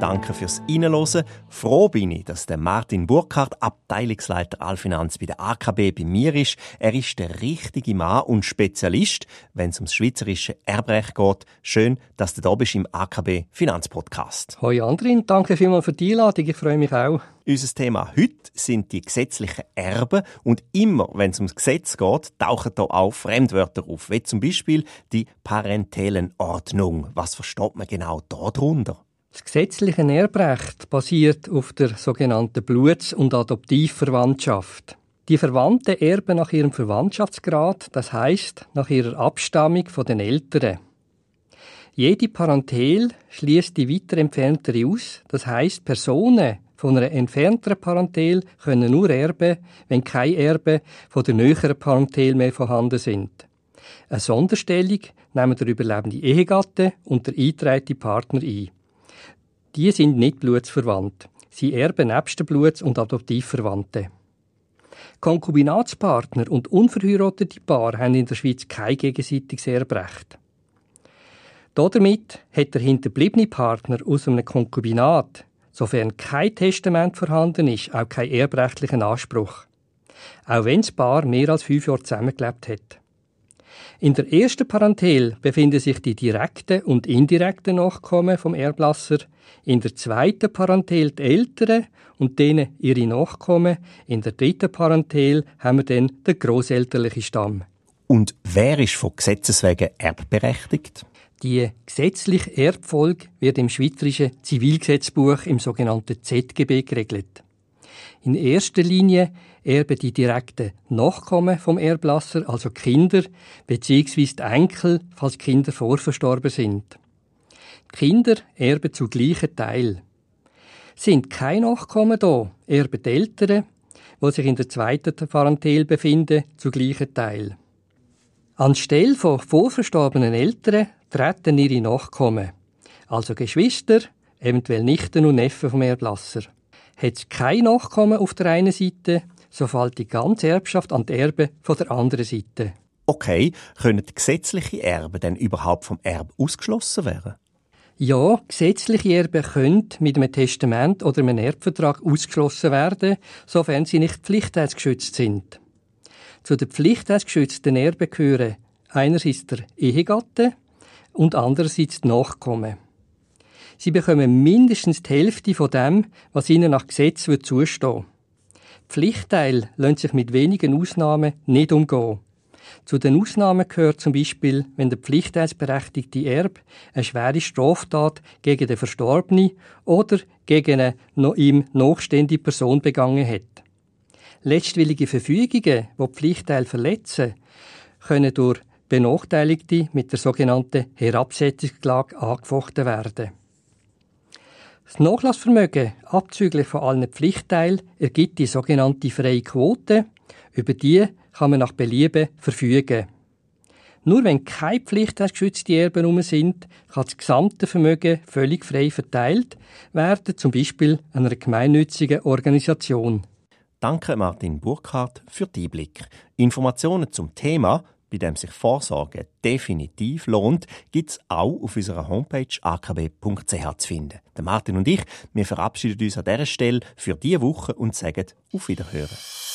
Danke fürs Reinhören. Froh bin ich, dass der Martin Burkhardt, Abteilungsleiter Allfinanz bei der AKB, bei mir ist. Er ist der richtige Mann und Spezialist, wenn es ums schweizerische Erbrecht geht. Schön, dass du da bist im AKB Finanzpodcast. Hoi Andrin, danke vielmals für die Einladung. Ich freue mich auch. Unser Thema heute sind die gesetzlichen Erben und immer, wenn es ums Gesetz geht, tauchen da auch Fremdwörter auf, wie zum Beispiel die Parentelenordnung. Was versteht man genau darunter? Das gesetzliche Erbrecht basiert auf der sogenannten Bluts- und Adoptivverwandtschaft. Die Verwandten erben nach ihrem Verwandtschaftsgrad, das heißt nach ihrer Abstammung von den Eltern. Jede Parentel schließt die weiter entferntere aus, das heißt Personen von einer entfernteren Parentel können nur erben, wenn keine Erben von der näheren Parentel mehr vorhanden sind. Eine Sonderstellung nehmen der überlebende Ehegatte und der eingetragene Partner ein. Die sind nicht blutsverwandt. Sie erben nebst Bluts- und Adoptivverwandte. Konkubinatspartner und unverheiratete Paare haben in der Schweiz kein gegenseitiges Erbrecht. Damit hat der hinterbliebene Partner aus einem Konkubinat, sofern kein Testament vorhanden ist, auch keinen erbrechtlichen Anspruch. Auch wenn das Paar mehr als fünf Jahre zusammengelebt hat. In der ersten Parentel befinden sich die direkten und indirekten Nachkommen vom Erblasser, in der zweiten Parentel die Eltern und denen ihre Nachkommen, in der dritten Parentel haben wir dann den grosselterlichen Stamm. Und wer ist von Gesetzes wegen erbberechtigt? Die gesetzliche Erbfolge wird im Schweizerischen Zivilgesetzbuch im sogenannten ZGB geregelt. In erster Linie erben die direkten Nachkommen vom Erblasser, also Kinder, bzw. die Enkel, falls Kinder vorverstorben sind. Die Kinder erben zu gleichen Teil. Sind keine Nachkommen da, erben die Eltern, die sich in der zweiten Parentel befinden, zu gleichen Teil. Anstelle von vorverstorbenen Eltern treten ihre Nachkommen, also Geschwister, eventuell Nichten und Neffen vom Erblasser. Hat es kein Nachkommen auf der einen Seite, so fällt die ganze Erbschaft an die Erben von der anderen Seite. Okay, können gesetzliche Erben denn überhaupt vom Erb ausgeschlossen werden? Ja, gesetzliche Erben können mit einem Testament oder einem Erbvertrag ausgeschlossen werden, sofern sie nicht pflichtheitsgeschützt sind. Zu den pflichtheitsgeschützten Erben gehören einerseits der Ehegatte und andererseits die Nachkommen. Sie bekommen mindestens die Hälfte von dem, was ihnen nach Gesetz zustehen Pflichtteil lassen sich mit wenigen Ausnahmen nicht umgehen. Zu den Ausnahmen gehört zum Beispiel, wenn der pflichtteilsberechtigte Erb eine schwere Straftat gegen den Verstorbenen oder gegen eine noch ihm nachstehende Person begangen hat. Letztwillige Verfügungen, die Pflichtteil verletzen, können durch Benachteiligte mit der sogenannten Herabsetzungsklage angefochten werden. Das Nachlassvermögen, abzüglich von allen Pflichtteilen, ergibt die sogenannte freie Quote. Über die kann man nach Belieben verfügen. Nur wenn keine pflichtgeschützte Erben herum sind, kann das gesamte Vermögen völlig frei verteilt werden, zum Beispiel einer gemeinnützigen Organisation. Danke Martin Burkhardt für die Blick. Informationen zum Thema bei dem sich Vorsorge definitiv lohnt, gibt es auch auf unserer Homepage akb.ch zu finden. Der Martin und ich, wir verabschieden uns an dieser Stelle für diese Woche und sagen auf Wiederhören.